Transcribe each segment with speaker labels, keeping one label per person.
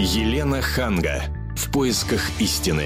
Speaker 1: Елена Ханга. В поисках истины.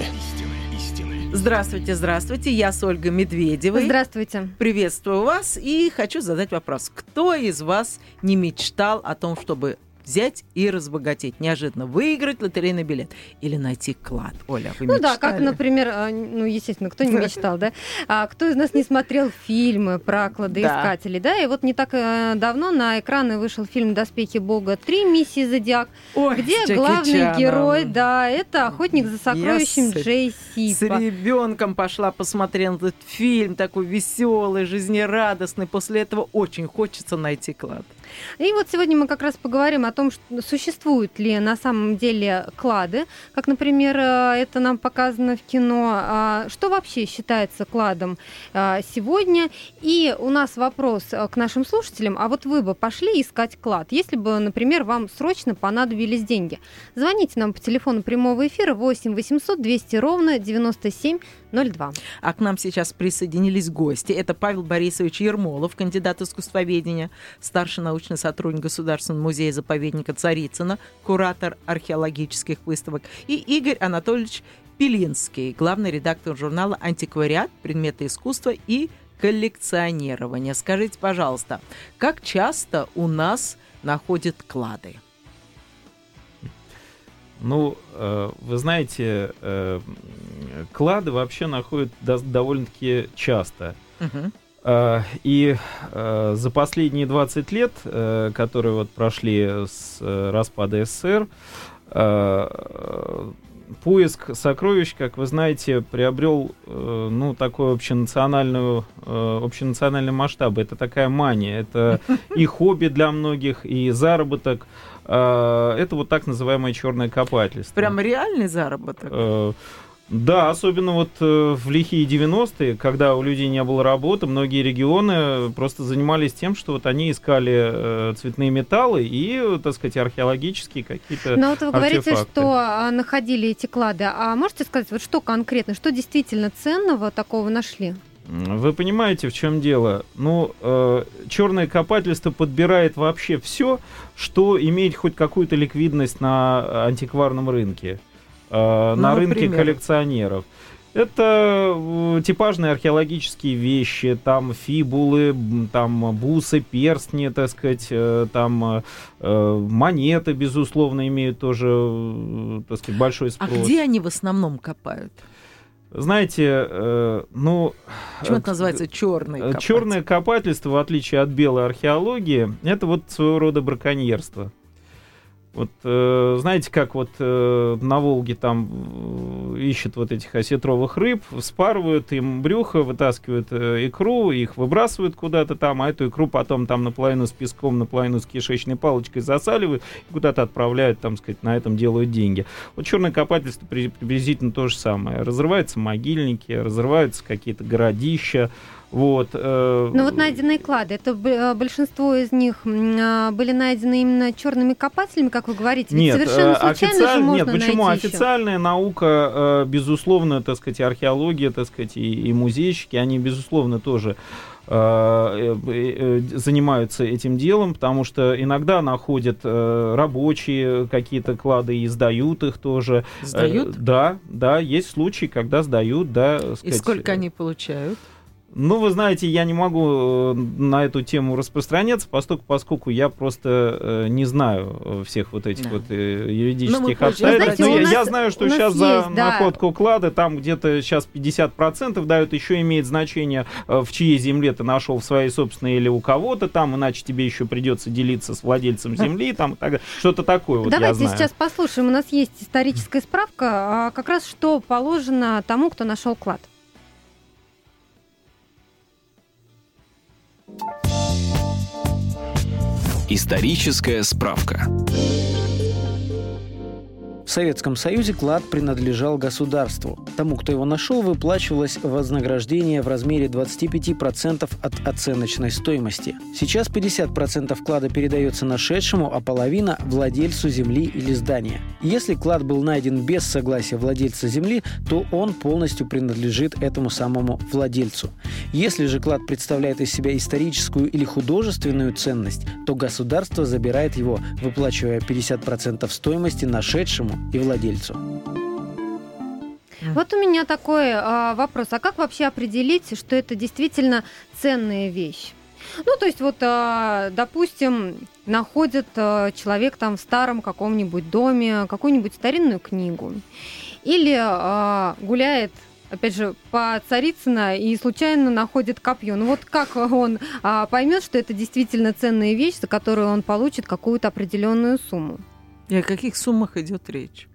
Speaker 2: Здравствуйте, здравствуйте. Я с Ольгой Медведевой.
Speaker 3: Здравствуйте.
Speaker 2: Приветствую вас и хочу задать вопрос. Кто из вас не мечтал о том, чтобы взять и разбогатеть, неожиданно выиграть лотерейный билет или найти клад. Оля, вы
Speaker 3: Ну
Speaker 2: мечтали?
Speaker 3: да, как, например, а, ну, естественно, кто не мечтал, да? А кто из нас не смотрел фильмы про кладоискателей, да? И вот не так э, давно на экраны вышел фильм «Доспехи Бога 3. Миссии Зодиак», где
Speaker 2: с
Speaker 3: главный герой, да, это охотник за сокровищем
Speaker 2: с-
Speaker 3: Джей
Speaker 2: С
Speaker 3: Сипа.
Speaker 2: ребенком пошла, посмотрела этот фильм, такой веселый, жизнерадостный. После этого очень хочется найти клад.
Speaker 3: И вот сегодня мы как раз поговорим о том, что существуют ли на самом деле клады, как, например, э, это нам показано в кино. А Что вообще считается кладом э, сегодня? И у нас вопрос э, к нашим слушателям. А вот вы бы пошли искать клад, если бы, например, вам срочно понадобились деньги? Звоните нам по телефону прямого эфира 8 800 200 ровно 9702.
Speaker 2: А к нам сейчас присоединились гости. Это Павел Борисович Ермолов, кандидат искусствоведения, старший научный сотрудник Государственного музея-заповедника Царицына, куратор археологических выставок, и Игорь Анатольевич Пелинский, главный редактор журнала «Антиквариат. Предметы искусства и коллекционирования». Скажите, пожалуйста, как часто у нас находят клады?
Speaker 4: Ну, э, вы знаете, э, клады вообще находят до- довольно-таки часто.
Speaker 2: Мгм.
Speaker 4: Э, И э, за последние 20 лет, э, которые вот прошли с распада СССР, поиск сокровищ, как вы знаете, приобрел э, ну, такой общенациональную, э, общенациональный масштаб. Это такая мания. Это и хобби для многих, и заработок. Э, Это вот так называемое черное копательство.
Speaker 2: Прям реальный заработок?
Speaker 4: Э, Да, особенно вот э, в лихие 90-е, когда у людей не было работы, многие регионы просто занимались тем, что вот они искали э, цветные металлы и, э, так сказать, археологические какие-то...
Speaker 3: Но вот вы говорите,
Speaker 4: артефакты.
Speaker 3: что а, находили эти клады. А можете сказать, вот что конкретно, что действительно ценного такого нашли?
Speaker 4: Вы понимаете, в чем дело? Ну, черное копательство подбирает вообще все, что имеет хоть какую-то ликвидность на антикварном рынке, э, на рынке
Speaker 2: например?
Speaker 4: коллекционеров. Это э, типажные археологические вещи, там фибулы, там бусы, перстни, так сказать, э, там э, монеты, безусловно, имеют тоже, так сказать, большой
Speaker 2: А
Speaker 4: спрос.
Speaker 2: где они в основном копают?
Speaker 4: Знаете, э, ну...
Speaker 2: Почему это называется черный
Speaker 4: Черное копательство, в отличие от белой археологии, это вот своего рода браконьерство. Вот э, знаете, как вот э, на Волге там э, ищут вот этих осетровых рыб, вспарывают им брюхо, вытаскивают э, икру, их выбрасывают куда-то там, а эту икру потом там наполовину с песком, наполовину с кишечной палочкой засаливают и куда-то отправляют, там, сказать, на этом делают деньги. Вот черное копательство при- приблизительно то же самое. Разрываются могильники, разрываются какие-то городища, вот. э,
Speaker 3: Ну вот найденные клады, это э, большинство из них а, были найдены именно черными копателями, как вы говорите. Ведь
Speaker 4: Нет,
Speaker 3: совершенно
Speaker 4: э,
Speaker 3: случайно же можно
Speaker 4: нет, почему?
Speaker 3: найти.
Speaker 4: Официальная наука, э, безусловно, так сказать, и археология, так сказать, и, и музейщики, они, безусловно, тоже занимаются этим делом, потому что иногда находят рабочие какие-то клады и сдают их тоже.
Speaker 2: Сдают?
Speaker 4: да, да, есть случаи, когда сдают, да.
Speaker 2: И
Speaker 4: сказать,
Speaker 2: сколько они получают?
Speaker 4: Ну, вы знаете, я не могу э, на эту тему распространяться, поскольку, поскольку я просто э, не знаю э, всех вот этих
Speaker 2: Да.
Speaker 4: вот э,
Speaker 2: Ну,
Speaker 4: юридических
Speaker 2: позже
Speaker 4: обстоятельств.
Speaker 2: знаете,
Speaker 4: Но
Speaker 2: у
Speaker 4: я,
Speaker 3: нас-
Speaker 4: я знаю, что сейчас за
Speaker 3: есть, да.
Speaker 4: находку клада там где-то сейчас 50% дают, еще имеет значение, э, в чьей земле ты нашел, в своей собственной или у кого-то там, иначе тебе еще придется делиться с владельцем земли, там, так что-то такое вот
Speaker 3: Давайте сейчас послушаем. У нас есть историческая справка, а, как раз что положено тому, кто нашел клад.
Speaker 1: Историческая справка.
Speaker 5: Советском Союзе клад принадлежал государству. Тому, кто его нашел, выплачивалось вознаграждение в размере 25% от оценочной стоимости. Сейчас 50% клада передается нашедшему, а половина – владельцу земли или здания. Если клад был найден без согласия владельца земли, то он полностью принадлежит этому самому владельцу. Если же клад представляет из себя историческую или художественную ценность, то государство забирает его, выплачивая 50% стоимости нашедшему и владельцу.
Speaker 3: Вот у меня такой а, вопрос. А как вообще определить, что это действительно ценная вещь? Ну, то есть вот, а, допустим, находит а, человек там в старом каком-нибудь доме какую-нибудь старинную книгу. Или а, гуляет опять же, по Царицына и случайно находит копье. Ну вот как он а, поймет, что это действительно ценная вещь, за которую он получит какую-то определенную сумму?
Speaker 2: И о каких суммах идет речь?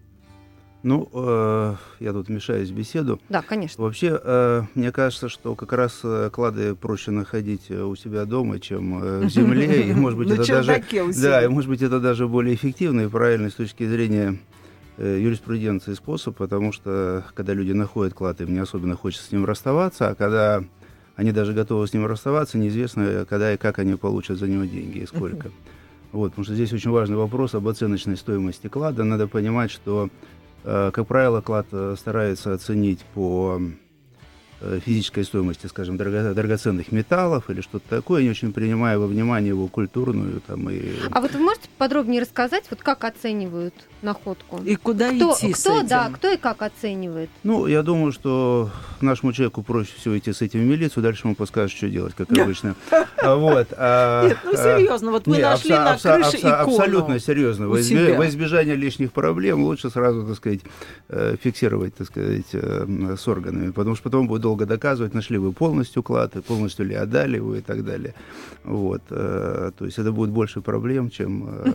Speaker 6: Ну, э, я тут мешаюсь в беседу.
Speaker 3: Да, конечно.
Speaker 6: Вообще, э, мне кажется, что как раз э, клады проще находить э, у себя дома, чем э, в земле. И, может быть, это даже, да, и, может быть, это даже более эффективный и правильный с точки зрения э, юриспруденции способ, потому что, когда люди находят клад, им не особенно хочется с ним расставаться, а когда они даже готовы с ним расставаться, неизвестно, когда и как они получат за него деньги и сколько. Вот, потому что здесь очень важный вопрос об оценочной стоимости клада. Надо понимать, что Э, как правило, клад э, старается оценить по Э, физической стоимости, скажем, драгоценных металлов или что-то такое, не очень принимая во внимание его культурную там и...
Speaker 3: А вот вы можете подробнее рассказать, вот как оценивают находку?
Speaker 2: И куда
Speaker 3: кто,
Speaker 2: идти
Speaker 3: кто,
Speaker 2: с этим?
Speaker 3: Да, кто и как оценивает?
Speaker 6: Ну, я думаю, что нашему человеку проще всего идти с этим в милицию, дальше ему подскажут, что делать, как обычно. Вот.
Speaker 2: А, Нет, ну серьезно, вот мы нашли на крыше икону
Speaker 6: Абсолютно серьезно. Во избежание лишних проблем лучше сразу, так сказать, э, фиксировать, так сказать, э, с органами, потому что потом будет долго доказывать, нашли вы полностью клад, и полностью ли отдали его и так далее. Вот. Э, то есть это будет больше проблем, чем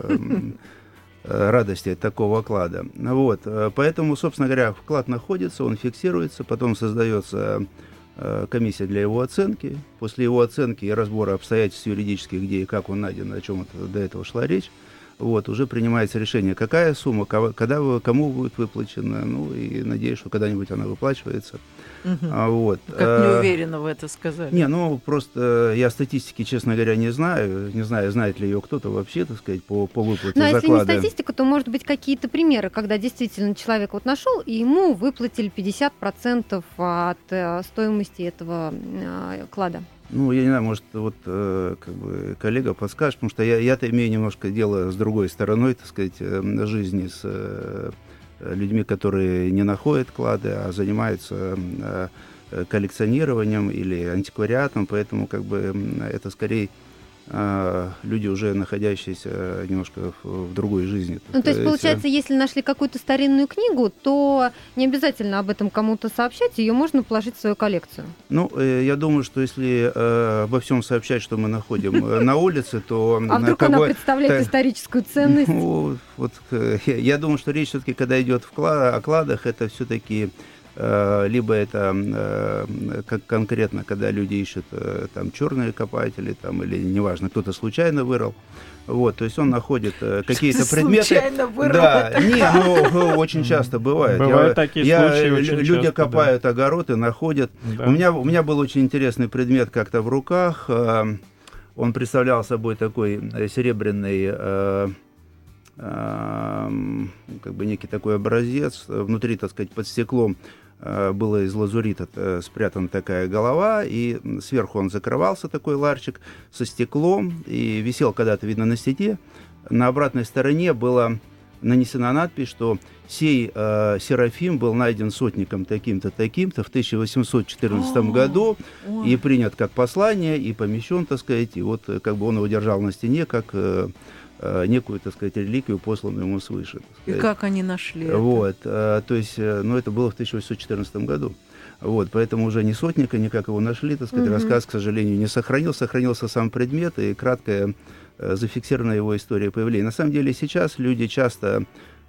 Speaker 6: радости от такого клада. Вот. Поэтому, собственно говоря, вклад находится, он фиксируется, потом создается комиссия для его оценки. После его оценки и разбора обстоятельств юридических, где и как он найден, о чем это, до этого шла речь, вот, уже принимается решение, какая сумма, когда, кому будет выплачена, ну, и надеюсь, что когда-нибудь она выплачивается.
Speaker 2: Угу. Вот. Как не уверенно вы это сказали.
Speaker 6: Не, ну, просто я статистики, честно говоря, не знаю, не знаю, знает ли ее кто-то вообще, так сказать, по, по выплате
Speaker 3: Но
Speaker 6: заклада.
Speaker 3: Если не статистика, то, может быть, какие-то примеры, когда действительно человек вот нашел, и ему выплатили 50% от э, стоимости этого э, клада.
Speaker 6: Ну, я не знаю, может, вот э, как бы коллега подскажет, потому что я, я-то имею немножко дело с другой стороной, так сказать, э, жизни, с э, людьми, которые не находят клады, а занимаются э, коллекционированием или антиквариатом, поэтому как бы это скорее люди, уже находящиеся немножко в, другой жизни.
Speaker 3: Ну, то есть, получается, если нашли какую-то старинную книгу, то не обязательно об этом кому-то сообщать, ее можно положить в свою коллекцию.
Speaker 6: Ну, э, я думаю, что если э, обо всем сообщать, что мы находим э, на улице, то...
Speaker 3: А вдруг она представляет историческую ценность?
Speaker 6: Ну, вот, я думаю, что речь все-таки, когда идет о кладах, это все-таки Э, либо это э, как конкретно, когда люди ищут э, там черные копатели, там, или неважно, кто-то случайно вырыл. Вот, то есть он находит какие-то предметы.
Speaker 2: Случайно вырыл.
Speaker 6: Да, не, ну очень часто бывает.
Speaker 4: Бывают я, такие
Speaker 6: я,
Speaker 4: случаи очень
Speaker 6: Люди
Speaker 4: часто,
Speaker 6: копают
Speaker 4: да.
Speaker 6: огород и находят. Да. У меня у меня был очень интересный предмет как-то в руках. Он представлял собой такой серебряный как бы некий такой образец. Внутри, так сказать, под стеклом Э, было из лазурита э, спрятана такая голова, и сверху он закрывался, такой ларчик, со стеклом, и висел когда-то, видно, на стене. На обратной стороне была нанесена надпись, что сей э, Серафим был найден сотником таким-то, таким-то в 1814 О, году ой. и принят как послание, и помещен, так сказать, и вот э, как бы он его держал на стене, как... Э, некую, так сказать, реликвию, посланную ему свыше.
Speaker 2: И как они нашли
Speaker 6: Вот, это? то есть, э, ну, это было в 1814 году. Вот, поэтому уже ни сотника, ни как его нашли, так сказать, угу. рассказ, к сожалению, не сохранился, сохранился сам предмет и краткая э, зафиксирована его история появления. На самом деле сейчас люди часто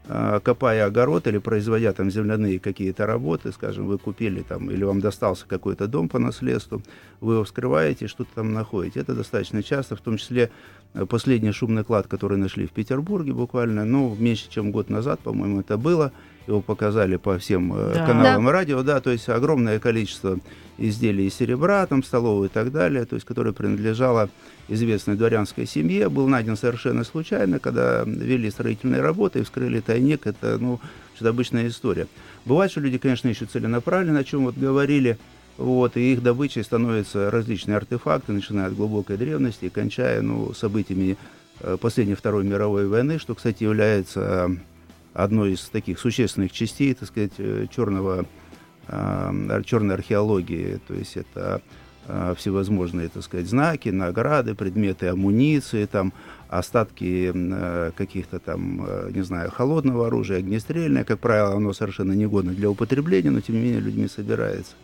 Speaker 6: копая огород или производя там земляные какие-то работы, скажем, вы купили там, или вам достался какой-то дом по наследству, вы его вскрываете, что-то там находите. Это достаточно часто, в том числе э, последний шумный клад, который нашли в Петербурге буквально, ну, меньше, чем год назад, по-моему, это было, его показали по всем э, да. каналам да. радио, да, то есть огромное количество изделий из серебра, там, столовые и так далее, то есть, которое принадлежало известной дворянской семье, был найден совершенно случайно, когда вели строительные работы и вскрыли тайник, это, ну, это обычная история. Бывает, что люди, конечно, ищут целенаправленно, о чем вот говорили, вот, и их добычей становятся различные артефакты, начиная от глубокой древности и кончая, ну, событиями э, последней Второй мировой войны, что, кстати, является одной из таких существенных частей, так сказать, э, черного, э, черной археологии. То есть это э, всевозможные, так сказать, знаки, награды, предметы амуниции, там, остатки каких-то там, не знаю, холодного оружия, огнестрельное, как правило, оно совершенно негодно для употребления, но тем не менее людьми собирается.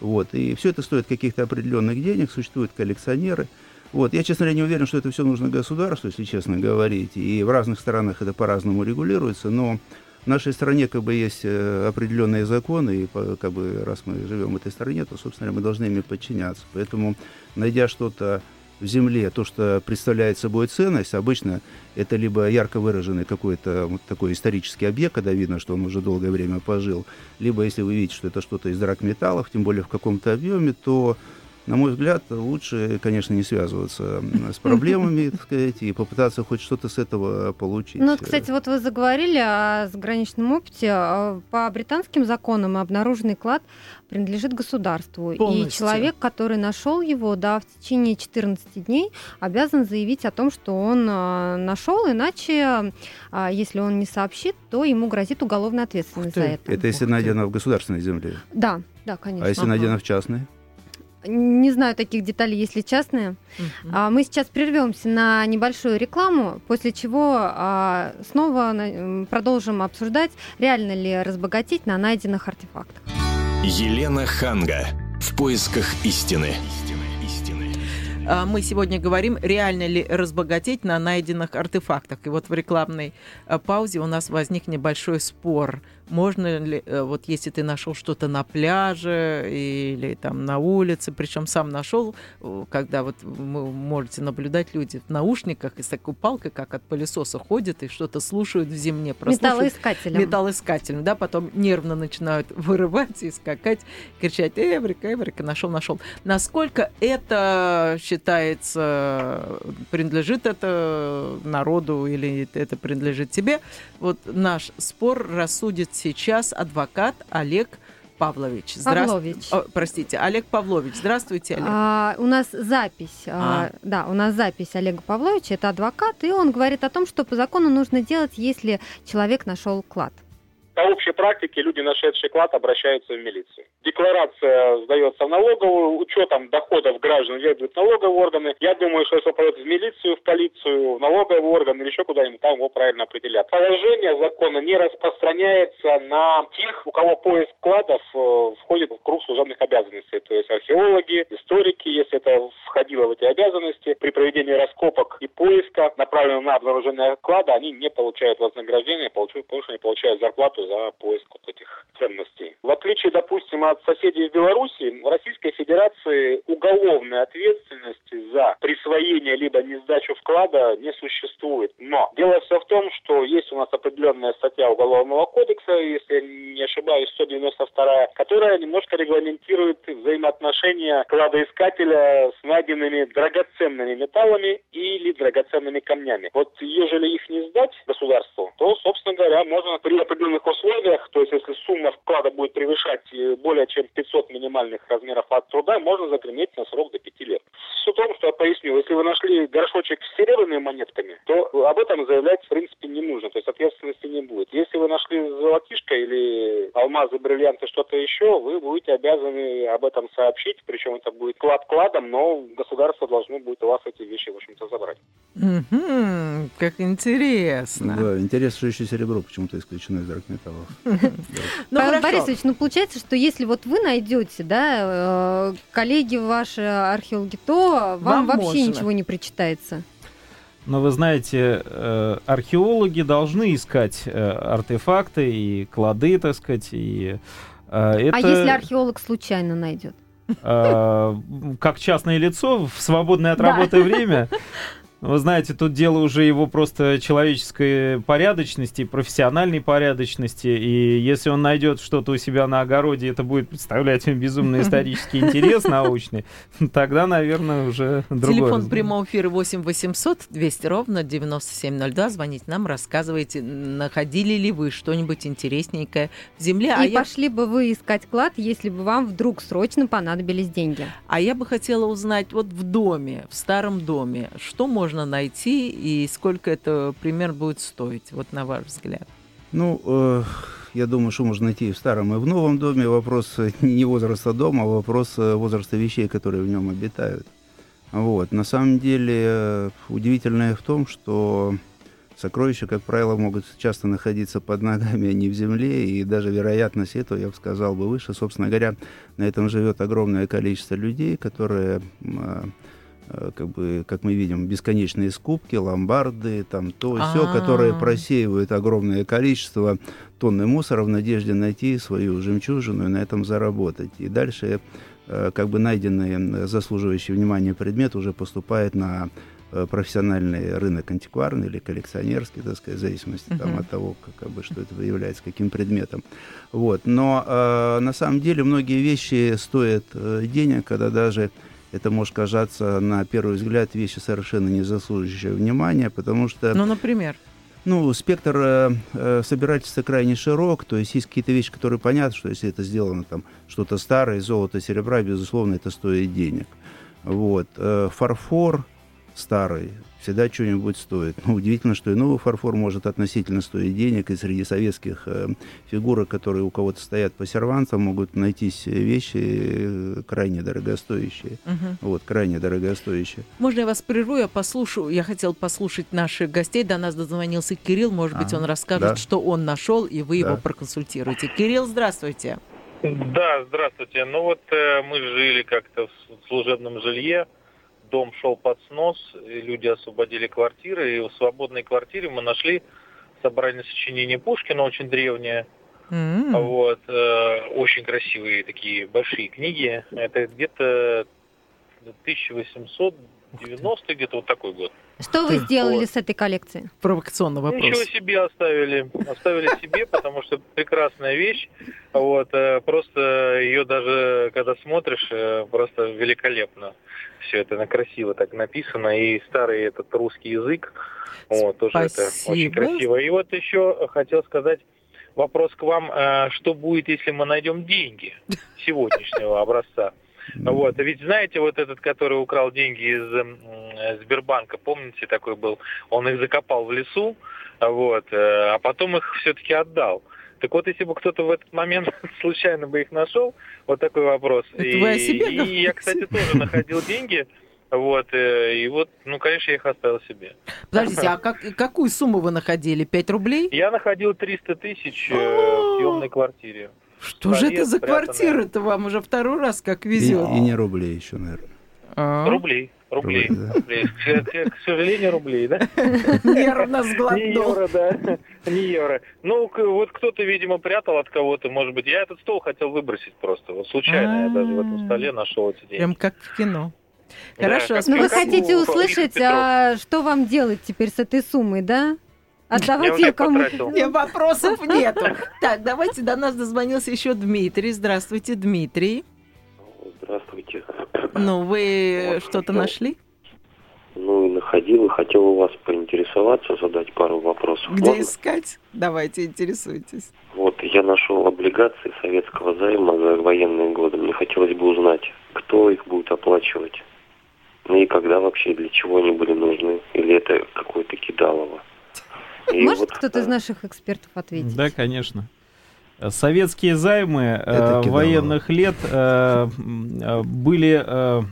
Speaker 6: Вот. И все это стоит каких-то определенных денег, существуют коллекционеры – вот. Я, честно говоря, не уверен, что это все нужно государству, если честно говорить. И в разных странах это по-разному регулируется, но в нашей стране как бы есть э, определенные законы, и как бы раз мы живем в этой стране, то, собственно, мы должны ими подчиняться. Поэтому, найдя что-то в земле, то, что представляет собой ценность, обычно это либо ярко выраженный какой-то вот такой исторический объект, когда видно, что он уже долгое время пожил, либо если вы видите, что это что-то из драгметаллов, тем более в каком-то объеме, то на мой взгляд, лучше, конечно, не связываться с проблемами, так сказать, и попытаться хоть что-то с этого получить.
Speaker 3: Ну, кстати, вот вы заговорили о заграничном опыте. А, по британским законам обнаруженный клад принадлежит государству. Полностью. И человек, который нашел его, да, в течение 14 дней обязан заявить о том, что он а, нашел, иначе, а, если он не сообщит, то ему грозит уголовная ответственность за это.
Speaker 6: Это если найдено в государственной земле?
Speaker 3: Да, да, конечно.
Speaker 6: А если ага. найдено в частной?
Speaker 3: Не знаю таких деталей, если частные. Uh-huh. А, мы сейчас прервемся на небольшую рекламу, после чего а, снова на, продолжим обсуждать, реально ли разбогатеть на найденных артефактах.
Speaker 1: Елена Ханга. В поисках истины.
Speaker 2: А, мы сегодня говорим, реально ли разбогатеть на найденных артефактах. И вот в рекламной паузе у нас возник небольшой спор – можно ли, э, вот если ты нашел что-то на пляже или там на улице, причем сам нашел, когда вот вы можете наблюдать люди в наушниках и с такой палкой, как от пылесоса ходят и что-то слушают в зимне.
Speaker 3: Металлоискателем.
Speaker 2: Металлоискателем, да, потом нервно начинают вырывать и скакать, кричать «Эврика, Эврика, нашел, нашел». Насколько это считается, принадлежит это народу или это принадлежит тебе? Вот наш спор рассудит сейчас адвокат Олег Павлович.
Speaker 3: Здра... Павлович.
Speaker 2: О, простите, Олег Павлович. Здравствуйте, Олег.
Speaker 3: А, у нас запись. А. А, да, у нас запись Олега Павловича. Это адвокат, и он говорит о том, что по закону нужно делать, если человек нашел клад.
Speaker 7: По общей практике люди, нашедшие клад, обращаются в милицию. Декларация сдается в налоговую, учетом доходов граждан ведут налоговые органы. Я думаю, что если пойдет в милицию, в полицию, в налоговый орган или еще куда-нибудь, там его правильно определят. Положение закона не распространяется на тех, у кого поиск кладов э, входит в круг служебных обязанностей. То есть археологи, историки, если это входило в эти обязанности, при проведении раскопок и поиска, направленного на обнаружение клада, они не получают вознаграждения, потому что они получают зарплату за поиск вот этих ценностей. В отличие, допустим, от соседей в Беларуси, в Российской Федерации уголовной ответственности за присвоение либо не сдачу вклада не существует. Но дело все в том, что есть у нас определенная статья Уголовного кодекса, если не ошибаюсь, 192, которая немножко регламентирует взаимоотношения кладоискателя с найденными драгоценными металлами или драгоценными камнями. Вот ежели их не сдать государству, то, собственно говоря, можно при определенных условиях, то есть если сумма вклада будет превышать э, более чем 500 минимальных размеров от труда, можно загреметь на срок до 5 лет. Все том, что я поясню, если вы нашли горшочек с серебряными монетками, то об этом заявлять в принципе не нужно, то есть ответственности не будет. Если вы нашли золотишко или алмазы, бриллианты, что-то еще, вы будете обязаны об этом сообщить, причем это будет клад кладом, но государство должно будет у вас эти вещи, в общем-то, забрать.
Speaker 2: Угу, как интересно.
Speaker 6: Да, интересно, что еще серебро почему-то исключено из драгметаллов.
Speaker 3: Ну, Борисович, ну получается, что если вот вы найдете, да, э, коллеги ваши археологи, то вам вообще ничего не причитается.
Speaker 4: Но вы знаете, э, археологи должны искать э, артефакты и клады, так сказать, и
Speaker 3: это... А если археолог случайно найдет?
Speaker 4: Как частное лицо в свободное от работы время, вы знаете, тут дело уже его просто человеческой порядочности, профессиональной порядочности. И если он найдет что-то у себя на огороде, это будет представлять им безумно исторический интерес научный, тогда, наверное, уже другой.
Speaker 2: Телефон прямого эфира 8 800 200 ровно 9702. Звоните нам, рассказывайте, находили ли вы что-нибудь интересненькое в земле.
Speaker 3: А И а пошли я... бы вы искать клад, если бы вам вдруг срочно понадобились деньги.
Speaker 2: А я бы хотела узнать, вот в доме, в старом доме, что можно можно найти и сколько это пример будет стоить, вот на ваш взгляд?
Speaker 6: Ну, э, я думаю, что можно найти и в старом, и в новом доме. Вопрос не возраста дома, а вопрос э, возраста вещей, которые в нем обитают. Вот. На самом деле, э, удивительное в том, что сокровища, как правило, могут часто находиться под ногами, а не в земле, и даже вероятность этого, я бы сказал, бы выше. Собственно говоря, на этом живет огромное количество людей, которые Э, как бы, как мы видим, бесконечные скупки, ломбарды, там то все, А-а-а. которые просеивают огромное количество тонны мусора в надежде найти свою жемчужину и на этом заработать. И дальше э, как бы найденный заслуживающий внимания предмет уже поступает на э, профессиональный рынок антикварный или коллекционерский, так сказать, в зависимости uh-huh. там, от того, как, как бы, что это является, каким предметом. Вот. Но э, на самом деле многие вещи стоят э, денег, когда даже это может казаться на первый взгляд вещи совершенно не заслуживающие внимания, потому что...
Speaker 2: Ну, например?
Speaker 6: Ну, спектр э, э, собирательства крайне широк, то есть есть какие-то вещи, которые понятны, что если это сделано там что-то старое, золото, серебра, безусловно, это стоит денег. Вот. Э, фарфор старый, всегда что-нибудь стоит. Но удивительно, что и новый фарфор может относительно стоить денег, и среди советских э, фигурок, которые у кого-то стоят по сервантам, могут найтись вещи э, крайне дорогостоящие. Угу. Вот, крайне дорогостоящие.
Speaker 2: Можно я вас прерву, я послушаю? Я хотел послушать наших гостей. До нас дозвонился Кирилл. Может быть, а, он расскажет, да. что он нашел, и вы да. его проконсультируете. Кирилл, здравствуйте.
Speaker 8: Да, здравствуйте. Ну вот э, мы жили как-то в служебном жилье дом шел под снос, и люди освободили квартиры, и в свободной квартире мы нашли собрание сочинений Пушкина, очень древнее. Mm-hmm. Вот, э, очень красивые такие большие книги. Это где-то 1890 где-то вот такой год.
Speaker 3: Что вы сделали вот. с этой коллекцией?
Speaker 2: Провокационный вопрос.
Speaker 8: Ничего себе оставили. Оставили себе, потому что прекрасная вещь. Вот, э, просто ее даже, когда смотришь, э, просто великолепно все это красиво так написано, и старый этот русский язык, вот, тоже это очень красиво. И вот еще хотел сказать вопрос к вам, э, что будет, если мы найдем деньги сегодняшнего образца? Вот, а ведь знаете, вот этот, который украл деньги из Сбербанка, помните, такой был, он их закопал в лесу, вот, э, а потом их все-таки отдал. Так вот, если бы кто-то в этот момент случайно бы их нашел, вот такой вопрос.
Speaker 2: Это и, вы о себе
Speaker 8: и я, кстати, тоже находил деньги. Вот, э, и вот, ну, конечно, я их оставил себе.
Speaker 2: Подождите, а как, какую сумму вы находили? 5 рублей?
Speaker 8: Я находил 300 тысяч э, в съемной квартире.
Speaker 2: Что же это за квартира-то вам уже второй раз как везет?
Speaker 6: И, и не рублей еще, наверное.
Speaker 8: А? Рублей. Рублей. рублей, да. рублей. К, к сожалению, рублей, да?
Speaker 2: Нервно сглотнул.
Speaker 8: Не евро, да. Не евро. Ну, вот кто-то, видимо, прятал от кого-то, может быть. Я этот стол хотел выбросить просто. Вот случайно я даже в этом столе нашел эти деньги.
Speaker 2: Прям как в кино. Хорошо. Да,
Speaker 3: ну, вы хотите услышать, а что вам делать теперь с этой суммой, да? Отдавать ее кому-то.
Speaker 2: Не, вопросов нету. Так, давайте до нас дозвонился еще Дмитрий. Здравствуйте, Дмитрий.
Speaker 9: Здравствуйте.
Speaker 2: Ну, вы вот, что-то ну, нашли?
Speaker 9: Ну, и находил, и хотел у вас поинтересоваться, задать пару вопросов.
Speaker 2: Где Можно? искать? Давайте, интересуйтесь.
Speaker 9: Вот, я нашел облигации советского займа за военные годы. Мне хотелось бы узнать, кто их будет оплачивать. Ну и когда вообще, для чего они были нужны? Или это какое-то кидалово?
Speaker 3: И Может вот, кто-то из наших экспертов ответить?
Speaker 4: Да, конечно. Советские займы э, военных лет э, были, э,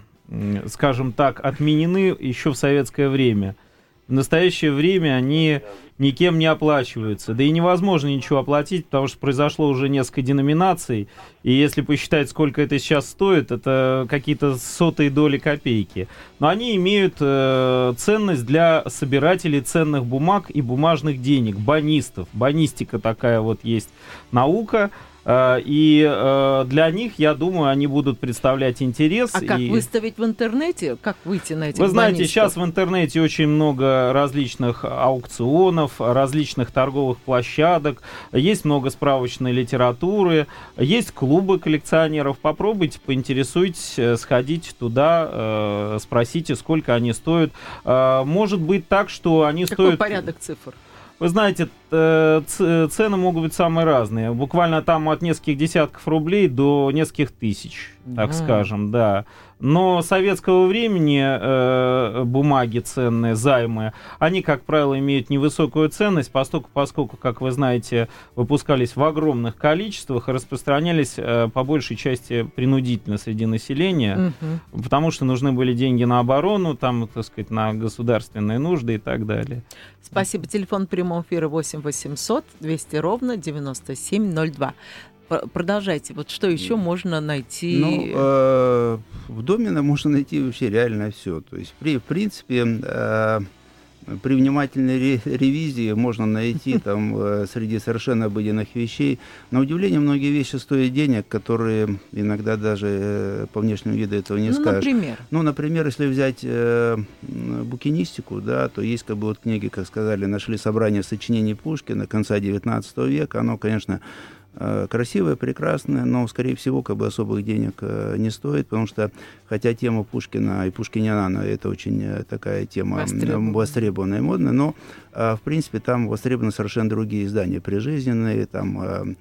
Speaker 4: скажем так, отменены еще в советское время. В настоящее время они никем не оплачиваются. Да и невозможно ничего оплатить, потому что произошло уже несколько деноминаций, и если посчитать, сколько это сейчас стоит, это какие-то сотые доли копейки. Но они имеют э, ценность для собирателей ценных бумаг и бумажных денег, банистов. Банистика такая вот есть наука, и э, для них, я думаю, они будут представлять интерес.
Speaker 2: А как
Speaker 4: и...
Speaker 2: выставить в интернете? Как выйти на эти
Speaker 4: Вы знаете, сейчас в интернете очень много различных аукционов, различных торговых площадок, есть много справочной литературы, есть клубы коллекционеров. Попробуйте, поинтересуйтесь, э, сходите туда, спросите, сколько они стоят. Может быть так, что они
Speaker 2: Какой
Speaker 4: стоят...
Speaker 2: порядок цифр?
Speaker 4: Вы знаете, цены могут быть самые разные. Буквально там от нескольких десятков рублей до нескольких тысяч, так mm. скажем, да. Но советского времени э, бумаги ценные, займы, они, как правило, имеют невысокую ценность, поскольку, поскольку, как вы знаете, выпускались в огромных количествах и распространялись э, по большей части принудительно среди населения, угу. потому что нужны были деньги на оборону, там, так сказать, на государственные нужды и так далее.
Speaker 2: Спасибо. Телефон прямого эфира 8 800 200 ровно 9702 продолжайте. Вот что еще можно найти?
Speaker 6: Ну, э, в Домино можно найти вообще реально все. То есть, при, в принципе, э, при внимательной ре ревизии можно найти там э, среди совершенно обыденных вещей. На удивление, многие вещи стоят денег, которые иногда даже э, по внешнему виду этого не
Speaker 2: ну,
Speaker 6: скажешь.
Speaker 2: Например?
Speaker 6: Ну, например, если взять э, букинистику, да, то есть как бы вот книги, как сказали, нашли собрание сочинений Пушкина конца XIX века. Оно, конечно, красивая, прекрасная, но, скорее всего, как бы особых денег э, не стоит, потому что, хотя тема Пушкина и Пушкиняна, это очень э, такая тема востребованная, востребованная и модная, но, в принципе, там востребованы совершенно другие издания, прижизненные, там,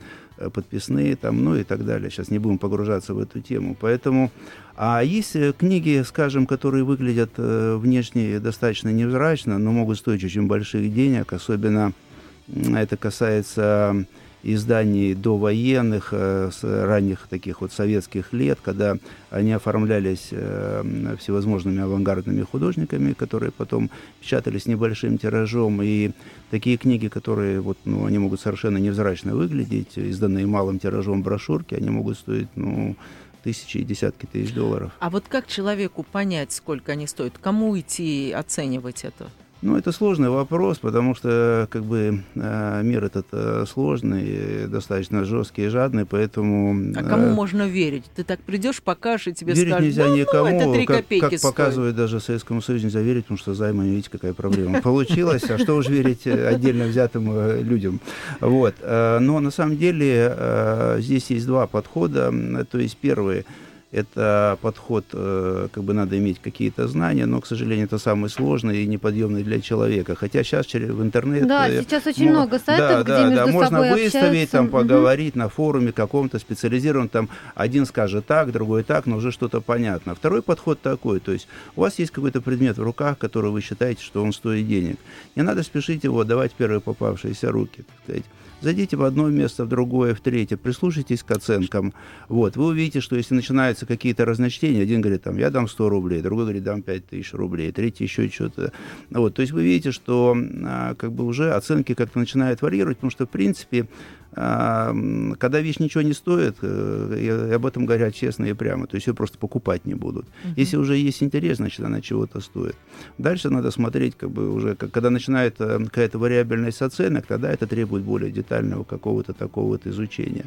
Speaker 6: подписные, там, ну и так далее. Сейчас не будем погружаться в эту тему. Поэтому, а есть книги, скажем, которые выглядят внешне достаточно невзрачно, но могут стоить очень больших денег, особенно это касается изданий довоенных, э, с ранних таких вот советских лет, когда они оформлялись э, всевозможными авангардными художниками, которые потом печатались небольшим тиражом, и такие книги, которые вот, ну, они могут совершенно невзрачно выглядеть, изданные малым тиражом брошюрки, они могут стоить, ну, тысячи и десятки тысяч долларов.
Speaker 2: А вот как человеку понять, сколько они стоят? Кому идти оценивать это?
Speaker 6: Ну, это сложный вопрос, потому что как бы э, мир этот э, сложный, достаточно жесткий и жадный, поэтому...
Speaker 2: А кому э, можно верить? Ты так придешь, покажешь, и тебе
Speaker 6: верить
Speaker 2: скажут,
Speaker 6: нельзя
Speaker 2: ну,
Speaker 6: никому,
Speaker 2: ну, это 3
Speaker 6: как,
Speaker 2: копейки
Speaker 6: как показывает даже Советскому Союзу, нельзя верить, потому что займы, видите, какая проблема получилась, а что уж верить отдельно взятым людям. Вот. Но на самом деле здесь есть два подхода, то есть первый – это подход, э, как бы надо иметь какие-то знания, но, к сожалению, это самый сложный и неподъемный для человека. Хотя сейчас через в интернет...
Speaker 3: Да, сейчас очень мо- много сайтов, да, где да, между
Speaker 6: да,
Speaker 3: собой
Speaker 6: можно выставить,
Speaker 3: общаются.
Speaker 6: там, поговорить угу. на форуме каком-то специализированном, там, один скажет так, другой так, но уже что-то понятно. Второй подход такой, то есть у вас есть какой-то предмет в руках, который вы считаете, что он стоит денег. Не надо спешить его давать первые попавшиеся руки, так сказать. Зайдите в одно место, в другое, в третье, прислушайтесь к оценкам. Вот, вы увидите, что если начинаются какие-то разночтения, один говорит, там, я дам 100 рублей, другой говорит, дам 5 тысяч рублей, третий еще что-то. Вот, то есть вы видите, что а, как бы уже оценки как-то начинают варьировать, потому что, в принципе, когда вещь ничего не стоит, э, и об этом говорят честно и прямо, то есть ее просто покупать не будут. Uh-huh. Если уже есть интерес, значит, она чего-то стоит. Дальше надо смотреть, как бы уже, когда начинает э, какая-то вариабельность оценок, тогда это требует более детального какого-то такого вот изучения.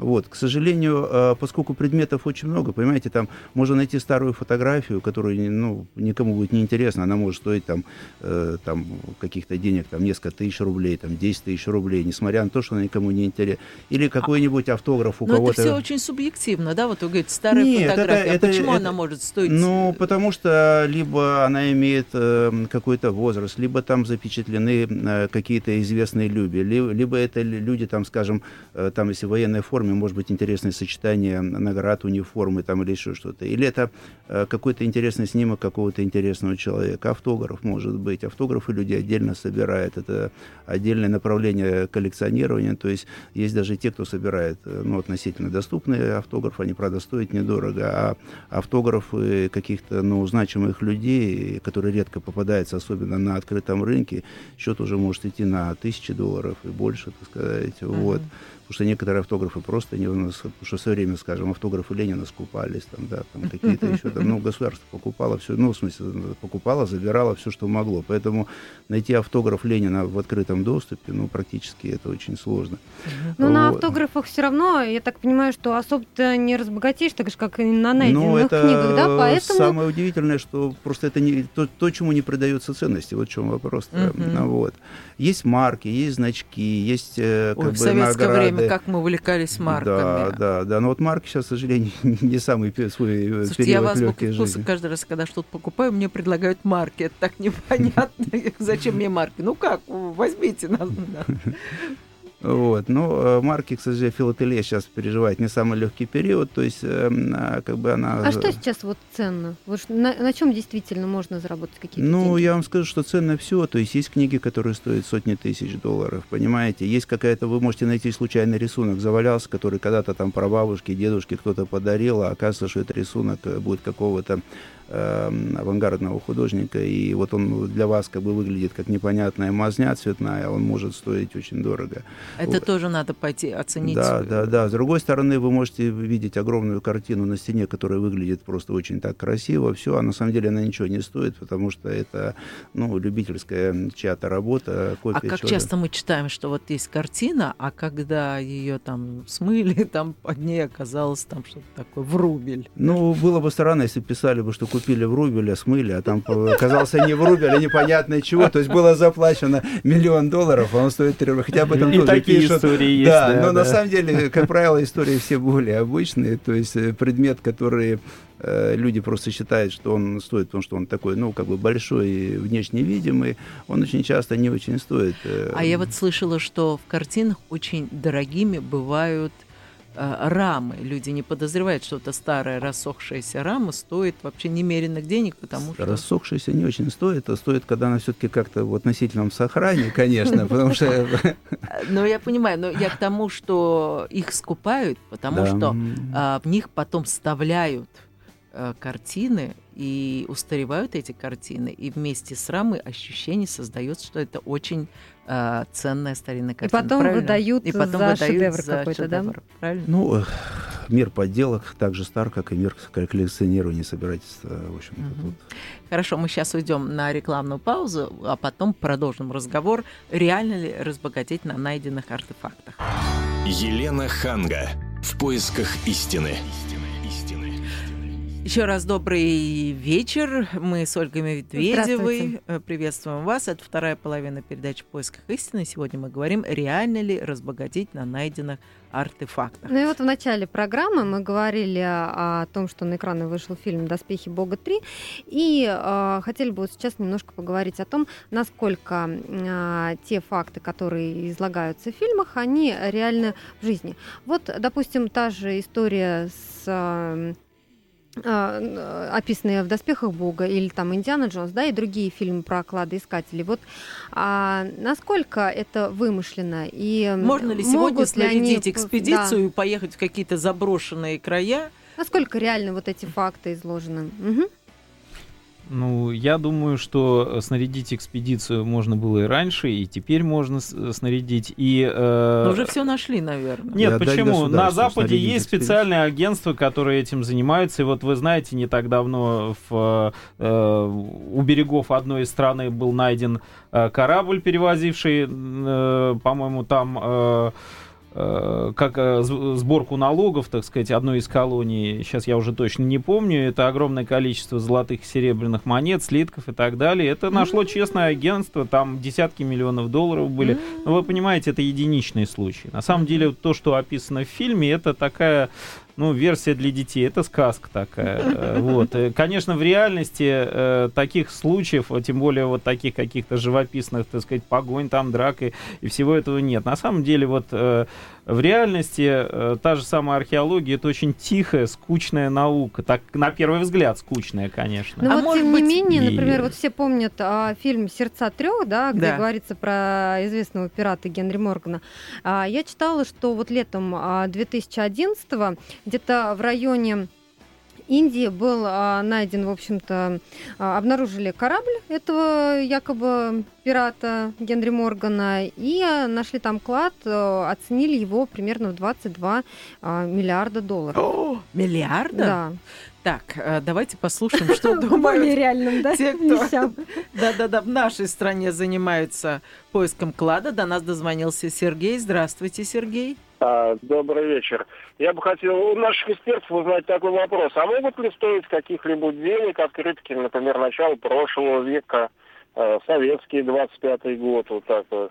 Speaker 6: Вот, к сожалению, э, поскольку предметов очень много, понимаете, там можно найти старую фотографию, которая ну, никому будет неинтересна, она может стоить там, э, там каких-то денег, там несколько тысяч рублей, там 10 тысяч рублей, несмотря на то, что она никому не интересна. Или какой-нибудь автограф у
Speaker 2: Но
Speaker 6: кого-то.
Speaker 2: это все очень субъективно, да? Вот вы говорите, старая Нет, фотография. Это, это, Почему это, она может стоить?
Speaker 6: Ну, потому что либо она имеет э, какой-то возраст, либо там запечатлены э, какие-то известные люди, либо, либо это люди, там, скажем, э, там, если в военной форме форме, может быть, интересное сочетание наград, униформы там или еще что-то. Или это э, какой-то интересный снимок какого-то интересного человека. Автограф, может быть. Автографы люди отдельно собирают. Это отдельное направление коллекционирования. То есть есть даже те, кто собирает э, ну, относительно доступные автографы. Они, правда, стоят недорого. А автографы каких-то ну, значимых людей, которые редко попадаются, особенно на открытом рынке, счет уже может идти на тысячи долларов и больше, так сказать. Uh-huh. Вот потому что некоторые автографы просто не у нас, потому что все время, скажем, автографы Ленина скупались, там, да, там какие-то еще, там, ну, государство покупало все, ну, в смысле, покупало, забирало все, что могло, поэтому найти автограф Ленина в открытом доступе, ну, практически это очень сложно.
Speaker 3: Но вот. на автографах все равно, я так понимаю, что особо-то не разбогатеешь, так же, как и на найденных ну, это книгах, да, поэтому...
Speaker 6: самое удивительное, что просто это не то, то чему не придается ценности, вот в чем вопрос. Uh-huh. Вот. Есть марки, есть значки, есть э, как Ой, бы,
Speaker 2: награды. время как мы увлекались марками.
Speaker 6: Да, да, да. Но вот марки сейчас, к сожалению, не самый свой э, Слушайте, период я в азбуке вкуса
Speaker 2: каждый раз, когда что-то покупаю, мне предлагают марки. Это так непонятно. Зачем мне марки? Ну как, возьмите.
Speaker 6: Вот. Но э, марки, к сожалению, филателия сейчас переживает не самый легкий период, то есть эм, а, как бы она...
Speaker 3: А что сейчас вот ценно? Вот на, на чем действительно можно заработать какие-то
Speaker 6: Ну,
Speaker 3: деньги?
Speaker 6: я вам скажу, что ценно все. То есть есть книги, которые стоят сотни тысяч долларов, понимаете? Есть какая-то, вы можете найти случайный рисунок, завалялся, который когда-то там про бабушки, дедушки кто-то подарил, а оказывается, что это рисунок э, будет какого-то Эм, авангардного художника, и вот он для вас как бы выглядит как непонятная мазня цветная, он может стоить очень дорого.
Speaker 2: Это вот. тоже надо пойти оценить.
Speaker 6: Да, да, да. С другой стороны, вы можете видеть огромную картину на стене, которая выглядит просто очень так красиво, все, а на самом деле она ничего не стоит, потому что это, ну, любительская чья-то работа,
Speaker 2: копия А как чего-то. часто мы читаем, что вот есть картина, а когда ее там смыли, там под ней оказалось там что-то такое в рубль.
Speaker 6: Ну, было бы странно, если писали бы, что купили в рубль, а смыли, а там оказался не в рубль, а непонятно чего. То есть было заплачено миллион долларов, а он стоит 3 рубля. Хотя об этом
Speaker 4: и тоже такие пишут. истории есть.
Speaker 6: Да, да но да. на самом деле, как правило, истории все более обычные. То есть э, предмет, который э, люди просто считают, что он стоит, потому что он такой, ну, как бы большой и внешне видимый, он очень часто не очень стоит.
Speaker 2: Э. А я вот слышала, что в картинах очень дорогими бывают Э, рамы. Люди не подозревают, что это старая рассохшаяся рама стоит вообще немеренных денег, потому что...
Speaker 6: Рассохшаяся не очень стоит, а стоит, когда она все-таки как-то в относительном сохране, конечно, потому что...
Speaker 2: Ну, я понимаю, но я к тому, что их скупают, потому что а, в них потом вставляют э, картины, и устаревают эти картины, и вместе с рамой ощущение создается, что это очень э, ценная старинная картина.
Speaker 3: И потом правильно? выдают и потом за выдают шедевр какой-то, да?
Speaker 6: Правильно? Ну, мир подделок так же стар, как и мир коллекционирования и собирательства. В общем угу. тут.
Speaker 2: Хорошо, мы сейчас уйдем на рекламную паузу, а потом продолжим разговор, реально ли разбогатеть на найденных артефактах.
Speaker 1: Елена Ханга. В поисках истины.
Speaker 2: Еще раз добрый вечер. Мы с Ольгой Медведевой э, приветствуем вас. Это вторая половина передачи «В поисках истины». Сегодня мы говорим, реально ли разбогатеть на найденных артефактах.
Speaker 3: Ну и вот в начале программы мы говорили о, том, что на экраны вышел фильм «Доспехи Бога 3», и э, хотели бы вот сейчас немножко поговорить о том, насколько э, те факты, которые излагаются в фильмах, они реальны в жизни. Вот, допустим, та же история с э, описанные в «Доспехах Бога» или там «Индиана Джонс», да, и другие фильмы про кладоискателей. Вот а насколько это вымышленно? И
Speaker 2: Можно ли сегодня снарядить они... экспедицию да. и поехать в какие-то заброшенные края?
Speaker 3: Насколько реально вот эти факты изложены? Угу.
Speaker 4: Ну, я думаю, что снарядить экспедицию можно было и раньше, и теперь можно снарядить. И,
Speaker 2: э... Но уже все нашли, наверное.
Speaker 4: Нет, и почему? На Западе есть специальные агентства, которые этим занимаются. И вот вы знаете, не так давно в, э, у берегов одной из страны был найден э, корабль, перевозивший, э, по-моему, там... Э, Э, как э, сборку налогов, так сказать, одной из колоний, сейчас я уже точно не помню, это огромное количество золотых и серебряных монет, слитков и так далее. Это нашло честное агентство, там десятки миллионов долларов были. Но вы понимаете, это единичный случай. На самом деле, то, что описано в фильме, это такая ну, версия для детей, это сказка такая. Э, вот. Конечно, в реальности э, таких случаев, тем более вот таких каких-то живописных, так сказать, погонь, там, драк и, и всего этого нет. На самом деле, вот э, в реальности э, та же самая археология это очень тихая, скучная наука. Так, на первый взгляд, скучная, конечно.
Speaker 3: Но а вот тем быть... не менее, и... например, вот все помнят а, фильм Сердца трех, да, где да. говорится про известного пирата Генри Моргана. А, я читала, что вот летом 2011 а, где-то в районе Индии был а, найден, в общем-то, а, обнаружили корабль этого якобы пирата Генри Моргана и а, нашли там клад, а, оценили его примерно в 22 а, миллиарда долларов.
Speaker 2: О, миллиарда?
Speaker 3: Да.
Speaker 2: Так, э, давайте послушаем, что думают
Speaker 3: реальным, да?
Speaker 2: те, кто да-да-да, в нашей стране занимаются поиском клада. До нас дозвонился Сергей. Здравствуйте, Сергей.
Speaker 10: А, добрый вечер. Я бы хотел у наших экспертов узнать такой вопрос. А могут ли стоить каких-либо денег открытки, например, начала прошлого века, э, советский 25-й год, вот так вот?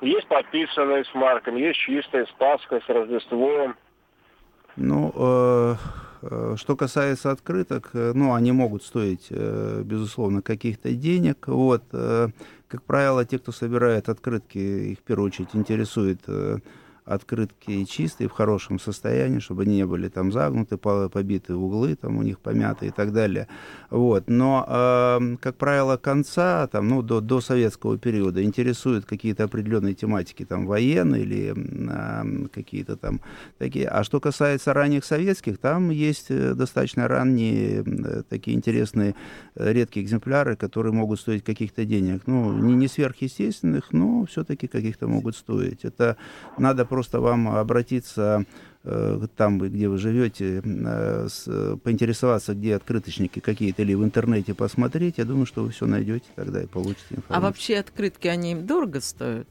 Speaker 10: Есть подписанные с марками, есть чистые, с Пасхой, с Рождеством.
Speaker 6: Ну, э, э, что касается открыток, э, ну, они могут стоить, э, безусловно, каких-то денег. Вот, э, как правило, те, кто собирает открытки, их в первую очередь интересует э, открытки чистые, в хорошем состоянии, чтобы не были там загнуты, побиты углы, там у них помяты и так далее. Вот. Но, э, как правило, конца, там, ну, до, до советского периода интересуют какие-то определенные тематики, там, военные или э, какие-то там такие. А что касается ранних советских, там есть э, достаточно ранние э, такие интересные э, редкие экземпляры, которые могут стоить каких-то денег. Ну, не, не сверхъестественных, но все-таки каких-то могут стоить. Это надо просто вам обратиться э, там, где вы живете, э, с, поинтересоваться, где открыточники какие-то, или в интернете посмотреть, я думаю, что вы все найдете тогда и получите
Speaker 2: а информацию. А вообще открытки, они дорого стоят?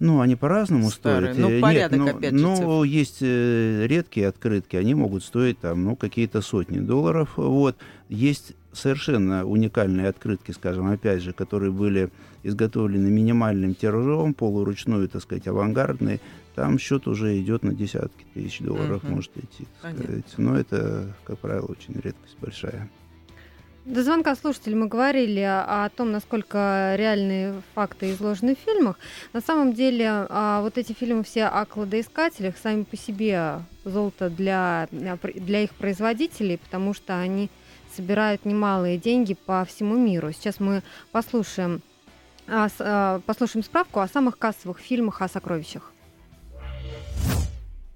Speaker 6: Ну, они по-разному стоят.
Speaker 2: Ну,
Speaker 6: э,
Speaker 2: порядок,
Speaker 6: Нет,
Speaker 2: опять
Speaker 6: же. Ну, есть редкие открытки, они могут стоить там, ну, какие-то сотни долларов. Вот. Есть совершенно уникальные открытки, скажем, опять же, которые были изготовлены минимальным тиражом, полуручную, так сказать, авангардные, там счет уже идет на десятки тысяч долларов, угу. может идти. Но это, как правило, очень редкость большая.
Speaker 3: До звонка слушателей мы говорили о том, насколько реальные факты изложены в фильмах. На самом деле, а, вот эти фильмы все о кладоискателях сами по себе золото для, для их производителей, потому что они собирают немалые деньги по всему миру. Сейчас мы послушаем, а, послушаем справку о самых кассовых фильмах о сокровищах.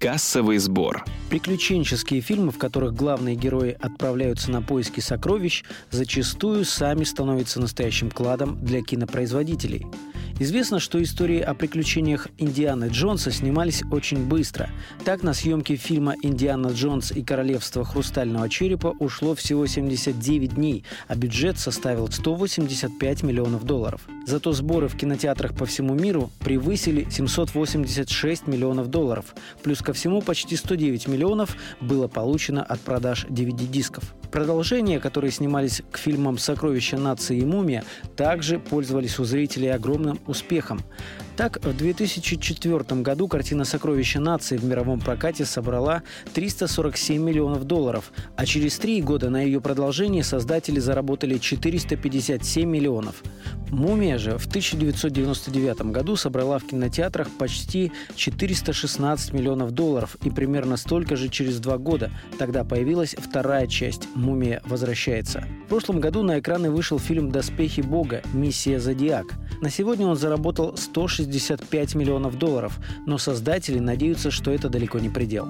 Speaker 1: Кассовый сбор.
Speaker 5: Приключенческие фильмы, в которых главные герои отправляются на поиски сокровищ, зачастую сами становятся настоящим кладом для кинопроизводителей. Известно, что истории о приключениях Индианы Джонса снимались очень быстро. Так, на съемки фильма «Индиана Джонс и королевство хрустального черепа» ушло всего 79 дней, а бюджет составил 185 миллионов долларов. Зато сборы в кинотеатрах по всему миру превысили 786 миллионов долларов. Плюс ко всему почти 109 миллионов было получено от продаж DVD-дисков. Продолжения, которые снимались к фильмам «Сокровища нации» и «Мумия», также пользовались у зрителей огромным успехом. Так, в 2004 году картина «Сокровища нации» в мировом прокате собрала 347 миллионов долларов, а через три года на ее продолжение создатели заработали 457 миллионов. «Мумия» же в 1999 году собрала в кинотеатрах почти 416 миллионов долларов и примерно столько же через два года. Тогда появилась вторая часть «Мумия возвращается». В прошлом году на экраны вышел фильм «Доспехи Бога. Миссия Зодиак». На сегодня он заработал 160 165 миллионов долларов, но создатели надеются, что это далеко не предел.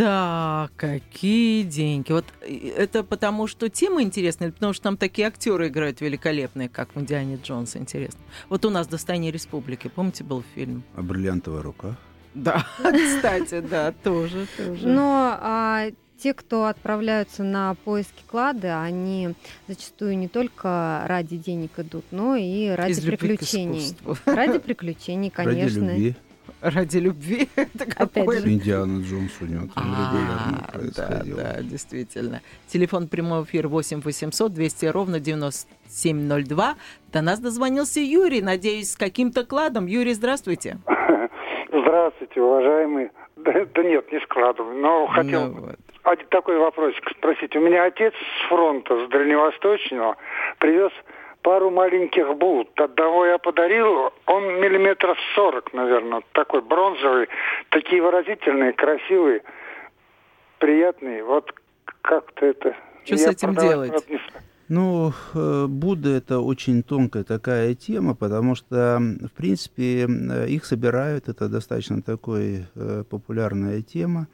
Speaker 2: Да, какие деньги. Вот это потому, что тема интересная, потому что там такие актеры играют великолепные, как в Индиане Джонс, интересно. Вот у нас «Достание республики», помните, был фильм?
Speaker 6: А бриллиантовая рука?
Speaker 2: Да, кстати, да, тоже, тоже.
Speaker 3: Но а, те, кто отправляются на поиски клада, они зачастую не только ради денег идут, но и ради Из приключений. Ради приключений, конечно.
Speaker 6: Ради любви.
Speaker 2: Ради любви. Это
Speaker 6: же. Индиана Джонс у него там регулярно происходило.
Speaker 2: Да, да, действительно. Телефон прямой эфир 8 800 200 ровно 9702. До нас дозвонился Юрий, надеюсь, с каким-то кладом. Юрий, здравствуйте.
Speaker 11: Здравствуйте, уважаемые Да, да нет, не складываю. Но хотел ну, вот. один такой вопросик спросить. У меня отец с фронта, с Дальневосточного, привез пару маленьких бут. Одного я подарил, он миллиметров сорок, наверное, такой бронзовый. Такие выразительные, красивые, приятные. Вот как-то это...
Speaker 2: Что с этим делать?
Speaker 6: Ну, э, Будда это очень тонкая такая тема, потому что, в принципе, их собирают, это достаточно такой э, популярная тема.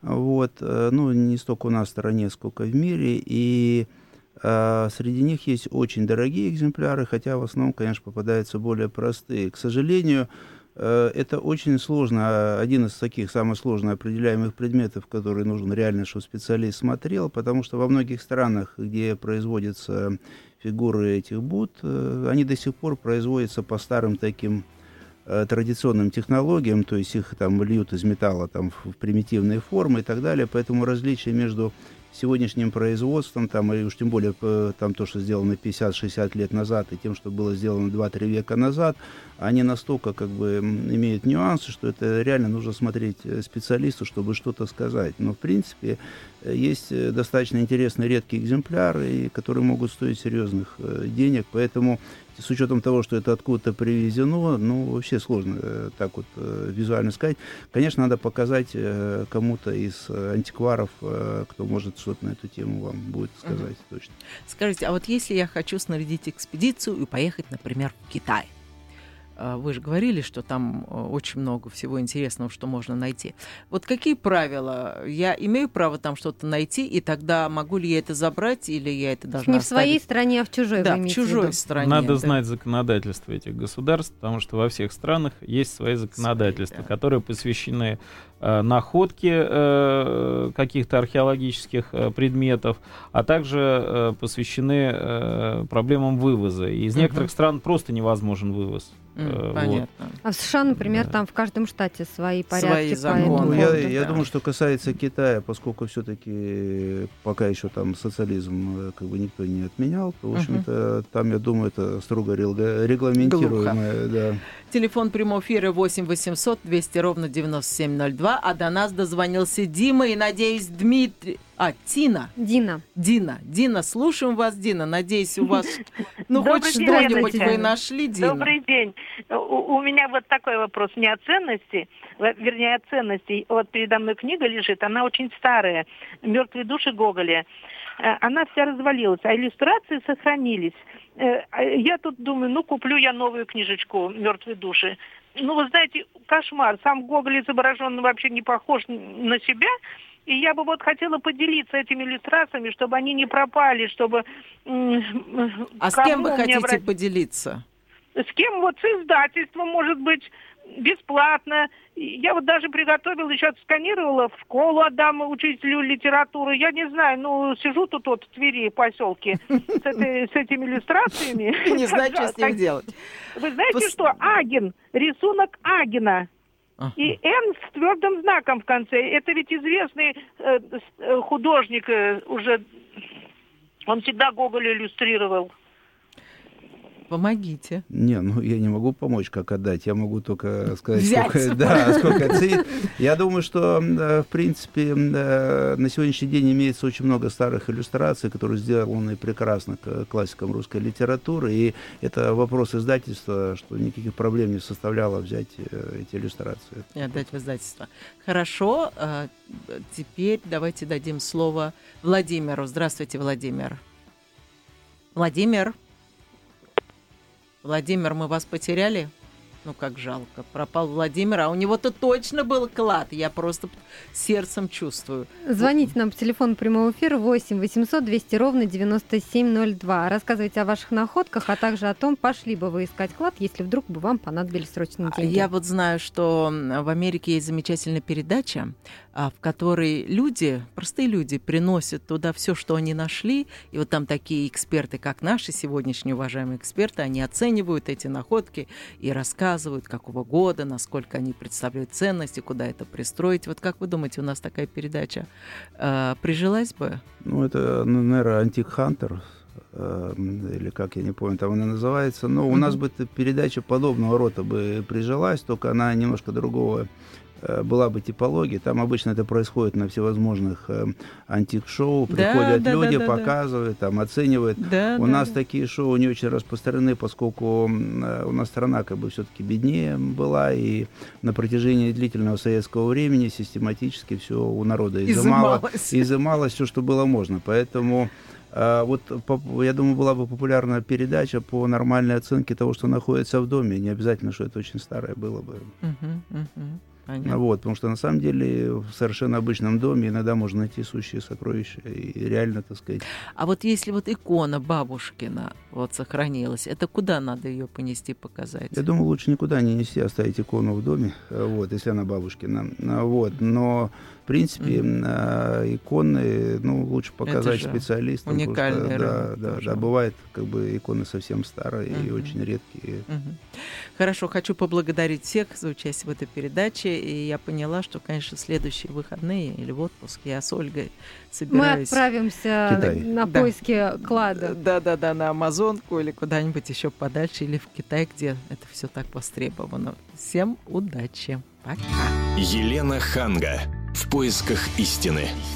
Speaker 6: Вот, э, ну, не столько у нас в стране, сколько в мире. И э, среди них есть очень дорогие экземпляры, хотя в основном, конечно, попадаются более простые. К сожалению, Э, это очень сложно, а, один из таких самых сложно определяемых предметов, который нужен реально, чтобы специалист смотрел, потому что во многих странах, где производятся фигуры этих буд, э, они до сих пор производятся по старым таким э, традиционным технологиям, то есть их там льют из металла там, в примитивные формы и так далее, поэтому различия между сегодняшним производством, там, и уж тем более там, то, что сделано 50-60 лет назад, и тем, что было сделано 2-3 века назад, они настолько как бы имеют нюансы, что это реально нужно смотреть э, специалисту, чтобы что-то сказать. Но, в принципе, э, есть э, достаточно интересные редкие экземпляры, которые могут стоить серьезных денег, поэтому с учетом того, что это откуда-то привезено, ну, вообще сложно э, так вот э, визуально сказать. Конечно, надо показать э, кому-то из антикваров, кто может что-то на эту тему вам будет сказать угу. точно.
Speaker 2: Скажите, а вот если я хочу снарядить экспедицию и поехать, например, в Китай, вы же говорили, что там э, очень много всего интересного, что можно найти. Вот какие правила? Я имею право там что-то найти, и тогда могу ли я это забрать, или я это должна
Speaker 3: Не в своей стране, а в чужой.
Speaker 2: Да, в чужой в стране.
Speaker 4: Надо да. знать законодательство этих государств, потому что во всех странах есть свои законодательства, свои, да. которые посвящены находки э, каких-то археологических э, предметов, а также посвящены проблемам вывоза. И из некоторых стран просто невозможен вывоз.
Speaker 3: Mm, понятно. Вот. А в США, например, да. там в каждом штате свои порядки. Свои
Speaker 6: законы. Ну, я, да. я думаю, что касается Китая, поскольку все-таки пока еще там социализм как бы никто не отменял, то, в общем-то, uh-huh. там, я думаю, это строго регламентируемое. Да.
Speaker 2: Телефон прямого эфира 8 800 200 ровно 9702. А до нас дозвонился Дима и, надеюсь, Дмитрий... А, Тина.
Speaker 3: Дина.
Speaker 2: Дина. Дина, слушаем вас, Дина. Надеюсь, у вас... Ну, хоть что-нибудь вы нашли, Дина.
Speaker 12: Добрый день. У, у меня вот такой вопрос. Не о ценности, вернее, о ценности. Вот передо мной книга лежит, она очень старая. «Мертвые души Гоголя». Э, она вся развалилась, а иллюстрации сохранились. Э, а я тут думаю, ну, куплю я новую книжечку «Мертвые души». Ну, вы знаете, кошмар. Сам Гоголь изображен вообще не похож на себя. И я бы вот хотела поделиться этими иллюстрациями, чтобы они не пропали, чтобы...
Speaker 2: А с кем вы хотите обрат... поделиться?
Speaker 12: С кем? Вот с издательством, может быть, бесплатно. Я вот даже приготовила, еще отсканировала, в школу отдам учителю литературы. Я не знаю, ну, сижу тут вот в Твери, поселке, с, этой, с этими иллюстрациями.
Speaker 2: Не знаю, что с ним делать.
Speaker 12: Вы знаете что? Аген, рисунок Агена. И Н с твердым знаком в конце. Это ведь известный э, э художник э, уже. Он всегда Гоголя иллюстрировал.
Speaker 2: Помогите.
Speaker 6: Не, ну я не могу помочь, как отдать. Я могу только сказать, Взять. сколько, да, сколько ценит. Я думаю, что, в принципе, на сегодняшний день имеется очень много старых иллюстраций, которые сделаны прекрасно к классикам русской литературы. И это вопрос издательства, что никаких проблем не составляло взять э, эти иллюстрации.
Speaker 2: И отдать в издательство. Хорошо. А, теперь давайте дадим слово Владимиру. Здравствуйте, Владимир. Владимир. Владимир, мы вас потеряли? Ну, как жалко. Пропал Владимир, а у него-то точно был клад. Я просто сердцем чувствую.
Speaker 3: Звоните нам по телефону прямого эфира 8 800 200 ровно 9702. Рассказывайте о ваших находках, а также о том, пошли бы вы искать клад, если вдруг бы вам понадобились срочные деньги.
Speaker 2: Я вот знаю, что в Америке есть замечательная передача в которой люди, простые люди, приносят туда все, что они нашли. И вот там такие эксперты, как наши сегодняшние уважаемые эксперты, они оценивают эти находки и рассказывают, какого года, насколько они представляют ценности, куда это пристроить. Вот как вы думаете, у нас такая передача э, прижилась бы?
Speaker 6: Ну, это, ну, наверное, Антик Хантер или как я не помню, там она называется. Но у нас бы передача подобного рода бы прижилась, только она немножко другого э, была бы типология, там обычно это происходит на всевозможных э, антик-шоу, приходят да, люди, да, да, показывают, там оценивают. Да, у да, нас да. такие шоу не очень распространены, поскольку э, у нас страна как бы все-таки беднее была, и на протяжении длительного советского времени систематически все у народа изымало, изымалось, изымалось все, что было можно. Поэтому вот, я думаю, была бы популярна передача по нормальной оценке того, что находится в доме. Не обязательно, что это очень старое было бы. Uh-huh, uh-huh. Понятно. Вот, потому что на самом деле в совершенно обычном доме иногда можно найти сущие сокровища и реально, так сказать.
Speaker 2: А вот если вот икона бабушкина вот сохранилась, это куда надо ее понести, показать?
Speaker 6: Я думаю, лучше никуда не нести, оставить икону в доме, вот, если она бабушкина. Вот, но в принципе, mm-hmm. иконы, ну, лучше показать специалистам.
Speaker 2: Уникальные.
Speaker 6: Да, да, да, бывает, как бы иконы совсем старые mm-hmm. и очень редкие. Mm-hmm.
Speaker 2: Хорошо, хочу поблагодарить всех за участие в этой передаче. И я поняла, что, конечно, следующие выходные или в отпуск я с Ольгой собираюсь.
Speaker 3: Мы отправимся Китай. на да. поиски клада.
Speaker 2: Да, да, да, на Амазонку или куда-нибудь еще подальше, или в Китай, где это все так востребовано. Всем удачи. Пока.
Speaker 1: Елена Ханга. В поисках истины.